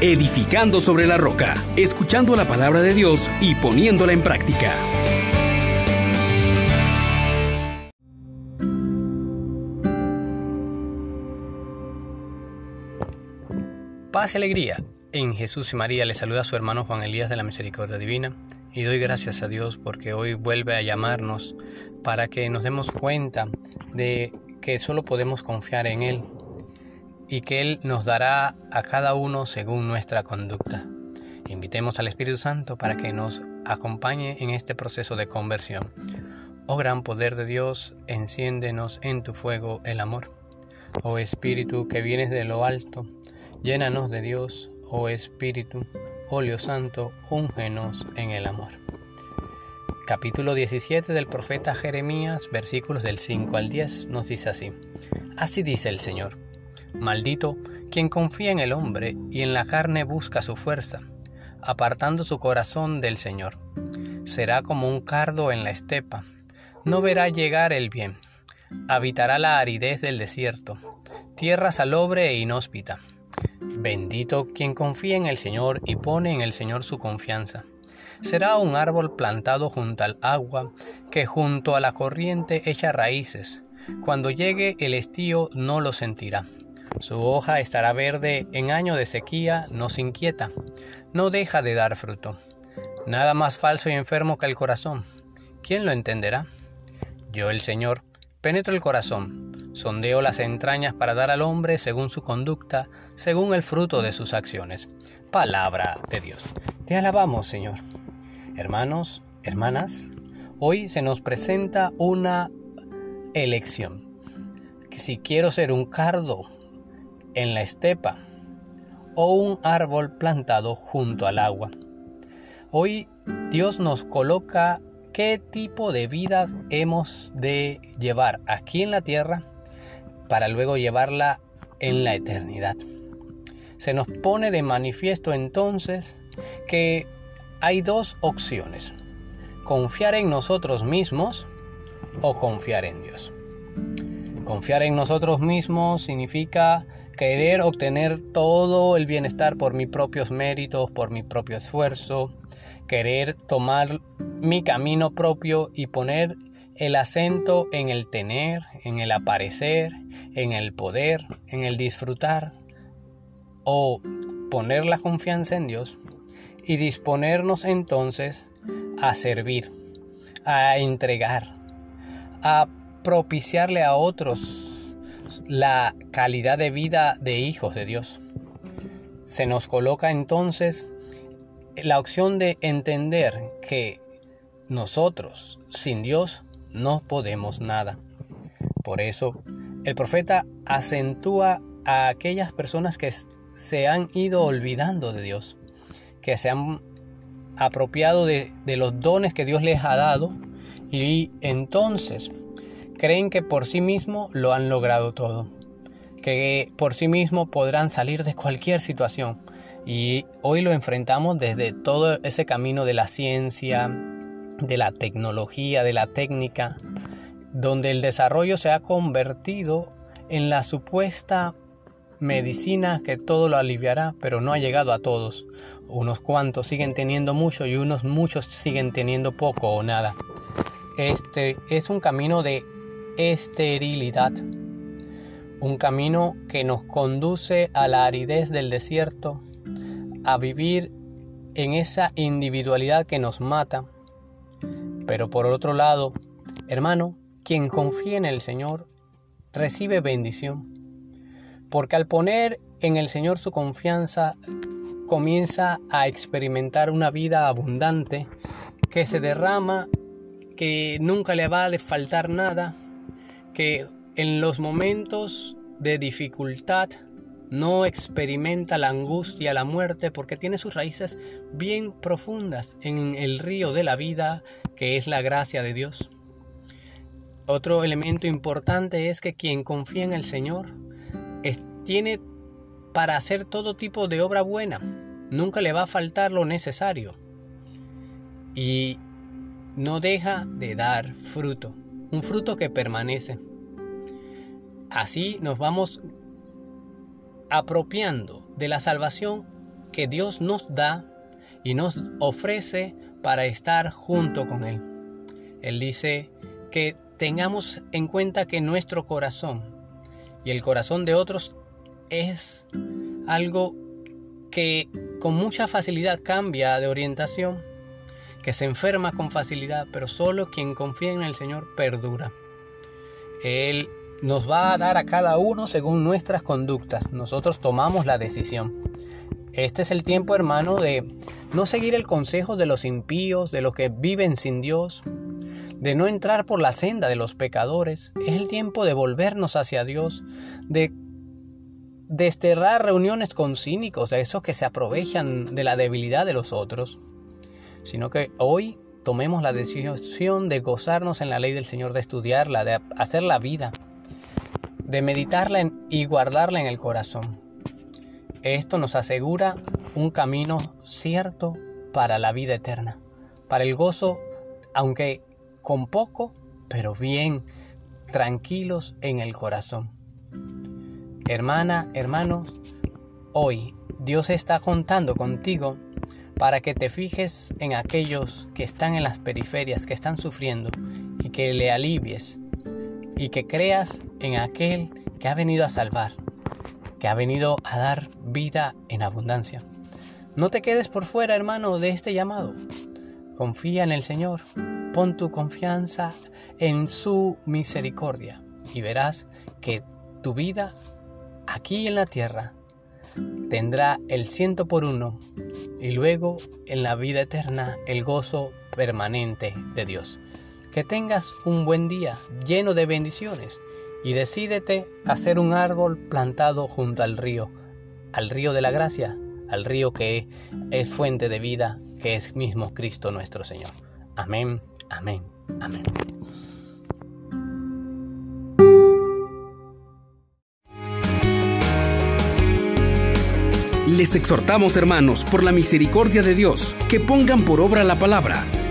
edificando sobre la roca, escuchando la palabra de Dios y poniéndola en práctica. Paz y alegría. En Jesús y María le saluda a su hermano Juan Elías de la Misericordia Divina y doy gracias a Dios porque hoy vuelve a llamarnos para que nos demos cuenta de que solo podemos confiar en Él y que Él nos dará a cada uno según nuestra conducta. Invitemos al Espíritu Santo para que nos acompañe en este proceso de conversión. Oh gran poder de Dios, enciéndenos en tu fuego el amor. Oh Espíritu que vienes de lo alto, llénanos de Dios, oh Espíritu, óleo santo, úngenos en el amor. Capítulo 17 del profeta Jeremías, versículos del 5 al 10, nos dice así. Así dice el Señor Maldito quien confía en el hombre y en la carne busca su fuerza, apartando su corazón del Señor. Será como un cardo en la estepa, no verá llegar el bien, habitará la aridez del desierto, tierra salobre e inhóspita. Bendito quien confía en el Señor y pone en el Señor su confianza. Será un árbol plantado junto al agua, que junto a la corriente echa raíces. Cuando llegue el estío no lo sentirá su hoja estará verde en año de sequía, no se inquieta, no deja de dar fruto. Nada más falso y enfermo que el corazón. ¿Quién lo entenderá? Yo, el Señor, penetro el corazón, sondeo las entrañas para dar al hombre según su conducta, según el fruto de sus acciones. Palabra de Dios. Te alabamos, Señor. Hermanos, hermanas, hoy se nos presenta una elección. Si quiero ser un cardo en la estepa o un árbol plantado junto al agua. Hoy Dios nos coloca qué tipo de vida hemos de llevar aquí en la tierra para luego llevarla en la eternidad. Se nos pone de manifiesto entonces que hay dos opciones, confiar en nosotros mismos o confiar en Dios. Confiar en nosotros mismos significa querer obtener todo el bienestar por mis propios méritos, por mi propio esfuerzo, querer tomar mi camino propio y poner el acento en el tener, en el aparecer, en el poder, en el disfrutar, o poner la confianza en Dios y disponernos entonces a servir, a entregar, a propiciarle a otros la calidad de vida de hijos de Dios. Se nos coloca entonces la opción de entender que nosotros sin Dios no podemos nada. Por eso el profeta acentúa a aquellas personas que se han ido olvidando de Dios, que se han apropiado de, los dones que Dios les ha dado y entonces creen que por sí mismo lo han logrado todo, que por sí mismo podrán salir de cualquier situación. Y hoy lo enfrentamos desde todo ese camino de la ciencia, de la tecnología, de la técnica, donde el desarrollo se ha convertido en la supuesta medicina que todo lo aliviará, pero no ha llegado a todos. Unos cuantos siguen teniendo mucho y unos muchos siguen teniendo poco o nada. Este es un camino de esterilidad, un camino que nos conduce a la aridez del desierto, a vivir en esa individualidad que nos mata. Pero por otro lado, hermano, quien confía en el Señor recibe bendición, porque al poner en el Señor su confianza, comienza a experimentar una vida abundante que se derrama, que nunca le va a faltar nada, que en los momentos de dificultad no experimenta la angustia, la muerte, porque tiene sus raíces bien profundas en el río de la vida, que es la gracia de Dios. Otro elemento importante es que quien confía en el Señor tiene para hacer todo tipo de obra buena. Nunca le va a faltar lo necesario. Y no deja de dar fruto, un fruto que permanece. Así nos vamos apropiando de la salvación que Dios nos da y nos ofrece para estar junto con Él. Él dice que tengamos en cuenta que nuestro corazón y el corazón de otros es algo que con mucha facilidad cambia de orientación, que se enferma con facilidad, pero solo quien confía en el Señor perdura. Él nos va a dar a cada uno según nuestras conductas. Nosotros tomamos la decisión. Este es el tiempo, hermano, de no seguir el consejo de los impíos, de los que viven sin Dios, de no entrar por la senda de los pecadores. Es el tiempo de volvernos hacia Dios, de desterrar reuniones con cínicos, de esos que se aprovechan de la debilidad de los otros, sino que hoy tomemos la decisión de gozarnos en la ley del Señor, de estudiarla, de hacer la vida, de meditarla y guardarla en el corazón. Esto nos asegura un camino cierto para la vida eterna, para el gozo, aunque con poco, pero bien tranquilos en el corazón. Hermana, hermano, hoy Dios está contando contigo para que te fijes en aquellos que están en las periferias, que están sufriendo, y que le alivies, y que creas en aquel que ha venido a salvar, que ha venido a dar vida en abundancia. No te quedes por fuera, hermano, de este llamado. Confía en el Señor, pon tu confianza en su misericordia y verás que tu vida aquí en la tierra tendrá el ciento por uno y luego en la vida eterna el gozo permanente de Dios. Que tengas un buen día lleno de bendiciones y decídete a ser un árbol plantado junto al río, al río de la gracia, al río que es fuente de vida, que es mismo Cristo nuestro Señor. Amén, amén, amén. Les exhortamos, hermanos, por la misericordia de Dios, que pongan por obra la palabra